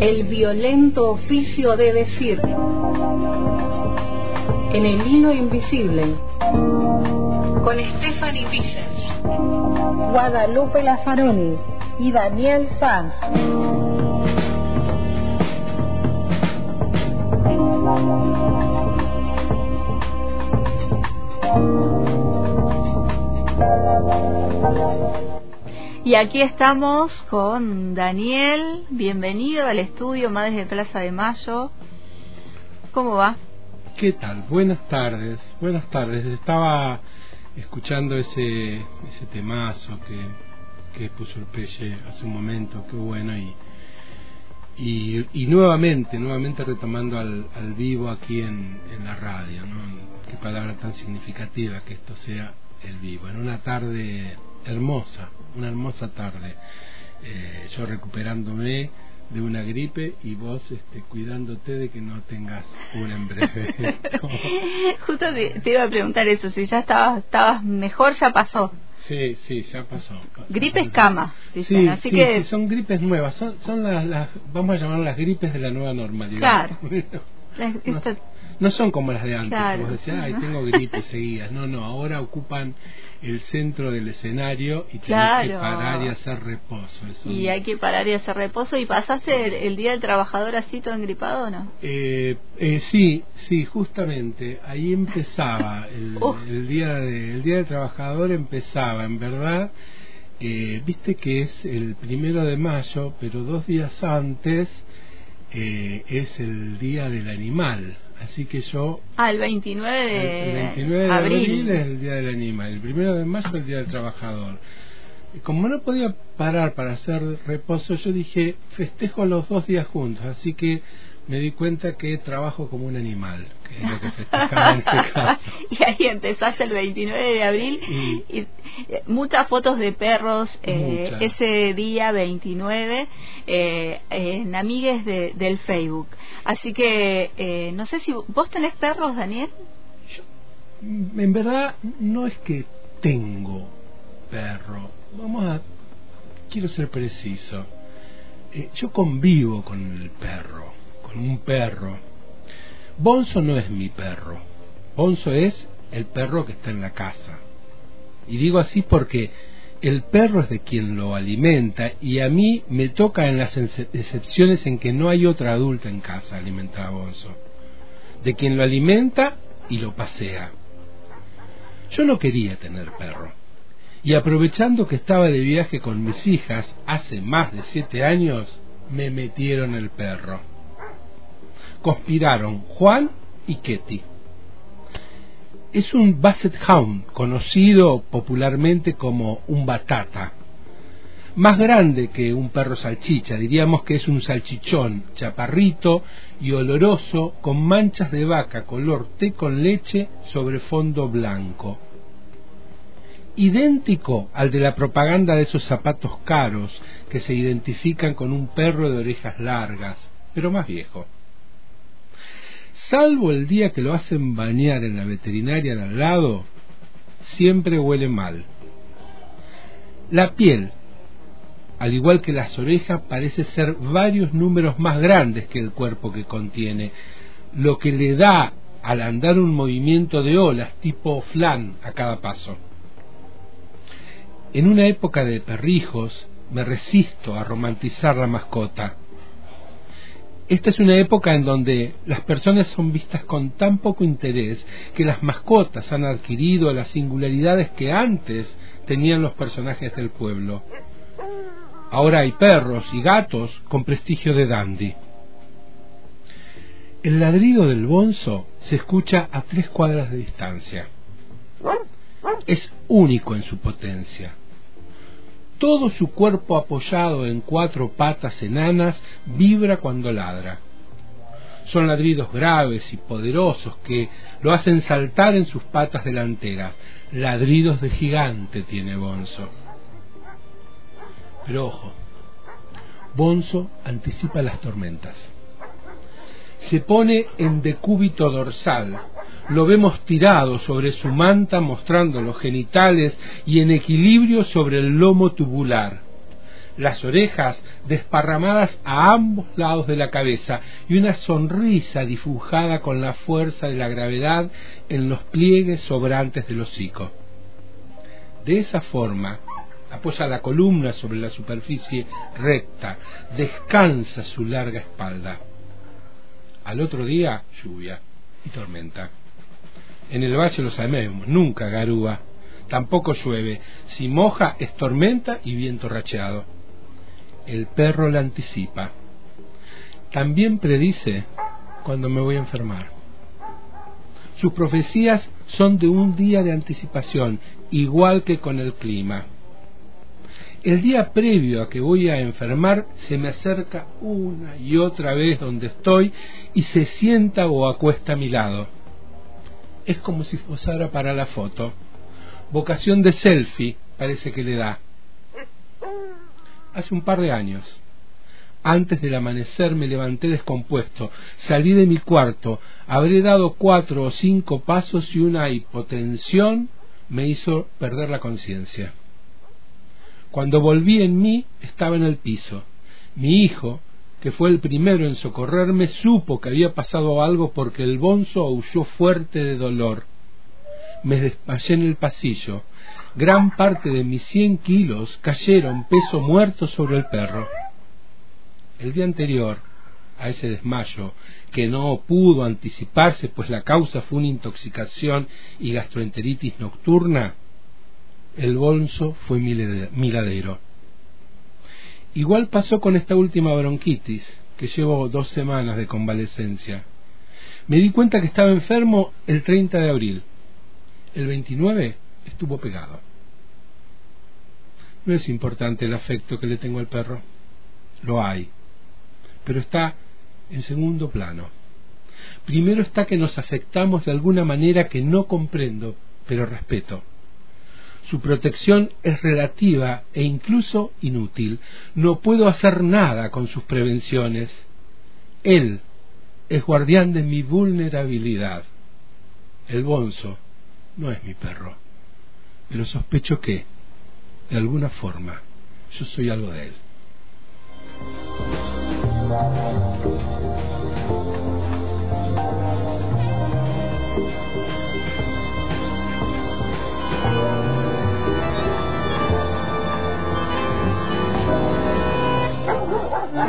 El violento oficio de decir. En el hilo invisible. Con Stephanie Vicens. Guadalupe Lazaroni y Daniel Sanz. Y aquí estamos con Daniel. Bienvenido al estudio Madres de Plaza de Mayo. ¿Cómo va? ¿Qué tal? Buenas tardes. Buenas tardes. Estaba escuchando ese ese temazo que, que puso el Pelle hace un momento. Qué bueno. Y, y, y nuevamente, nuevamente retomando al, al vivo aquí en, en la radio. ¿no? Qué palabra tan significativa que esto sea el vivo. En una tarde hermosa, una hermosa tarde. Eh, yo recuperándome de una gripe y vos este, cuidándote de que no tengas una en breve. Justo te, te, iba a preguntar eso, si ya estabas, estabas mejor, ya pasó. Sí, sí, ya pasó. Gripes cama, dicen, sí, así sí, que... sí, son gripes nuevas, son, son las, las, vamos a llamar las gripes de la nueva normalidad. Claro. no, no, no son como las de antes, Claro. vos decías, ay, tengo gripes seguidas. No, no, ahora ocupan el centro del escenario y tenés Claro. que parar y hacer reposo. Eso Y hay que parar y hacer reposo. ¿Y pasaste el, el Día del Trabajador así todo engripado o no? Eh, eh, sí, sí, justamente ahí empezaba el, Uf. el día de, el día del trabajador empezaba, en verdad, eh, viste que es el primero de mayo, pero dos días antes eh, es el día del animal, así que yo Ah, el 29 de, el 29 de abril. abril es el día del animal, el primero de mayo es el día del trabajador. Como no podía parar para hacer reposo, yo dije festejo los dos días juntos, así que me di cuenta que trabajo como un animal, que es lo que festejaba en este caso. y ahí empezaste el 29 de abril Y- y, eh, muchas fotos de perros eh, ese día 29 eh, en amigues de, del Facebook. Así que eh, no sé si vos tenés perros Daniel. En verdad no es que tengo perro, vamos a, quiero ser preciso, Eh, yo convivo con el perro, un perro. Bonzo no es mi perro, Bonzo es el perro que está en la casa. Y digo así porque el perro es de quien lo alimenta y a mí me toca en las excepciones en que no hay otra adulta en casa alimentar a Bonzo. De quien lo alimenta y lo pasea. Yo no quería tener perro. Y aprovechando que estaba de viaje con mis hijas hace más de siete años, me metieron el perro. Conspiraron Juan y Ketty. Es un Basset Hound, conocido popularmente como un batata. Más grande que un perro salchicha, diríamos que es un salchichón, chaparrito y oloroso, con manchas de vaca color té con leche sobre fondo blanco. Idéntico al de la propaganda de esos zapatos caros que se identifican con un perro de orejas largas, pero más viejo. Salvo el día que lo hacen bañar en la veterinaria de al lado, siempre huele mal. La piel, al igual que las orejas, parece ser varios números más grandes que el cuerpo que contiene, lo que le da al andar un movimiento de olas tipo flan a cada paso. En una época de perrijos me resisto a romantizar la mascota. Esta es una época en donde las personas son vistas con tan poco interés que las mascotas han adquirido las singularidades que antes tenían los personajes del pueblo. Ahora hay perros y gatos con prestigio de dandy. El ladrido del bonzo se escucha a tres cuadras de distancia. Es único en su potencia. Todo su cuerpo apoyado en cuatro patas enanas vibra cuando ladra. Son ladridos graves y poderosos que lo hacen saltar en sus patas delanteras. Ladridos de gigante tiene Bonzo. Pero ojo, Bonzo anticipa las tormentas. Se pone en decúbito dorsal, lo vemos tirado sobre su manta mostrando los genitales y en equilibrio sobre el lomo tubular. las orejas desparramadas a ambos lados de la cabeza y una sonrisa dibujada con la fuerza de la gravedad en los pliegues sobrantes del hocico. De esa forma, apoya la columna sobre la superficie recta, descansa su larga espalda. Al otro día, lluvia y tormenta. En el valle lo sabemos, nunca garúa, tampoco llueve. Si moja es tormenta y viento racheado. El perro la anticipa. También predice cuando me voy a enfermar. Sus profecías son de un día de anticipación, igual que con el clima. El día previo a que voy a enfermar se me acerca una y otra vez donde estoy y se sienta o acuesta a mi lado. Es como si posara para la foto. Vocación de selfie parece que le da. Hace un par de años, antes del amanecer me levanté descompuesto, salí de mi cuarto, habré dado cuatro o cinco pasos y una hipotensión me hizo perder la conciencia. Cuando volví en mí, estaba en el piso. Mi hijo, que fue el primero en socorrerme, supo que había pasado algo porque el bonzo aulló fuerte de dolor. Me desmayé en el pasillo. Gran parte de mis cien kilos cayeron peso muerto sobre el perro. El día anterior a ese desmayo, que no pudo anticiparse pues la causa fue una intoxicación y gastroenteritis nocturna, el bolso fue miladero. Igual pasó con esta última bronquitis, que llevo dos semanas de convalecencia. Me di cuenta que estaba enfermo el 30 de abril. El 29 estuvo pegado. No es importante el afecto que le tengo al perro. Lo hay. Pero está en segundo plano. Primero está que nos afectamos de alguna manera que no comprendo, pero respeto. Su protección es relativa e incluso inútil. No puedo hacer nada con sus prevenciones. Él es guardián de mi vulnerabilidad. El bonzo no es mi perro, pero sospecho que, de alguna forma, yo soy algo de él.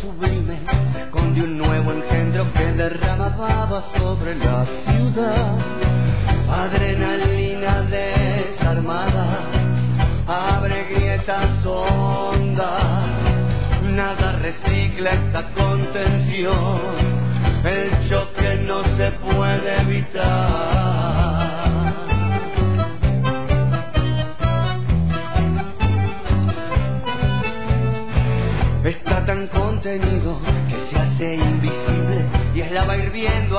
sublime, con de un nuevo engendro que derramaba sobre la ciudad. Adrenalina desarmada, abre grietas hondas, nada recicla esta contención, el choque no se puede evitar. Volviendo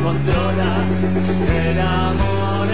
controla, el amor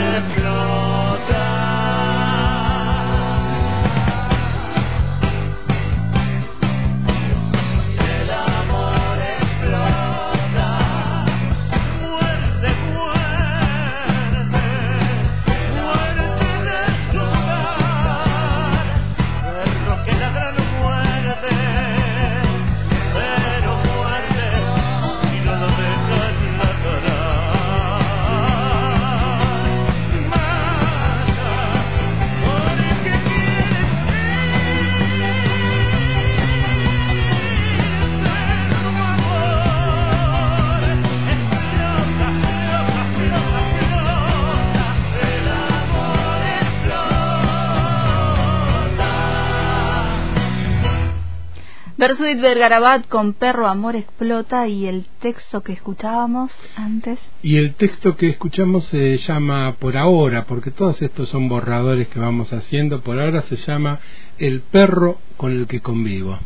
Bersuit Vergarabat con Perro Amor Explota y el texto que escuchábamos antes. Y el texto que escuchamos se llama Por ahora, porque todos estos son borradores que vamos haciendo. Por ahora se llama El perro con el que convivo.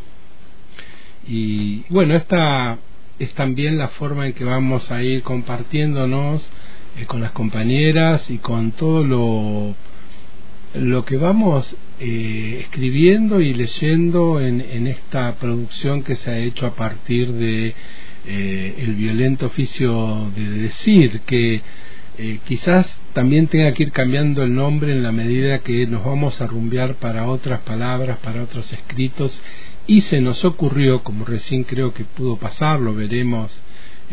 Y bueno, esta es también la forma en que vamos a ir compartiéndonos eh, con las compañeras y con todo lo lo que vamos eh, escribiendo y leyendo en, en, esta producción que se ha hecho a partir de eh, el violento oficio de decir que eh, quizás también tenga que ir cambiando el nombre en la medida que nos vamos a rumbear para otras palabras, para otros escritos y se nos ocurrió, como recién creo que pudo pasar, lo veremos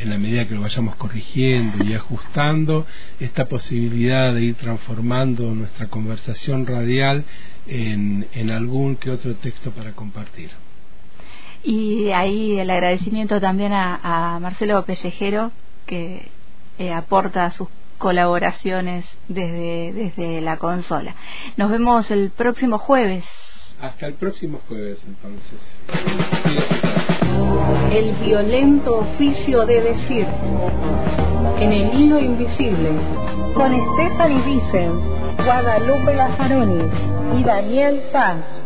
en la medida que lo vayamos corrigiendo y ajustando, esta posibilidad de ir transformando nuestra conversación radial en, en algún que otro texto para compartir. Y ahí el agradecimiento también a, Marcelo Pellejero, que eh, aporta sus colaboraciones desde, desde la consola. Nos vemos el próximo jueves. Hasta el próximo jueves, entonces. El violento oficio de decir. En el hilo invisible. Con Stephanie Vicens, Guadalupe Lazaroni y Daniel Sanz.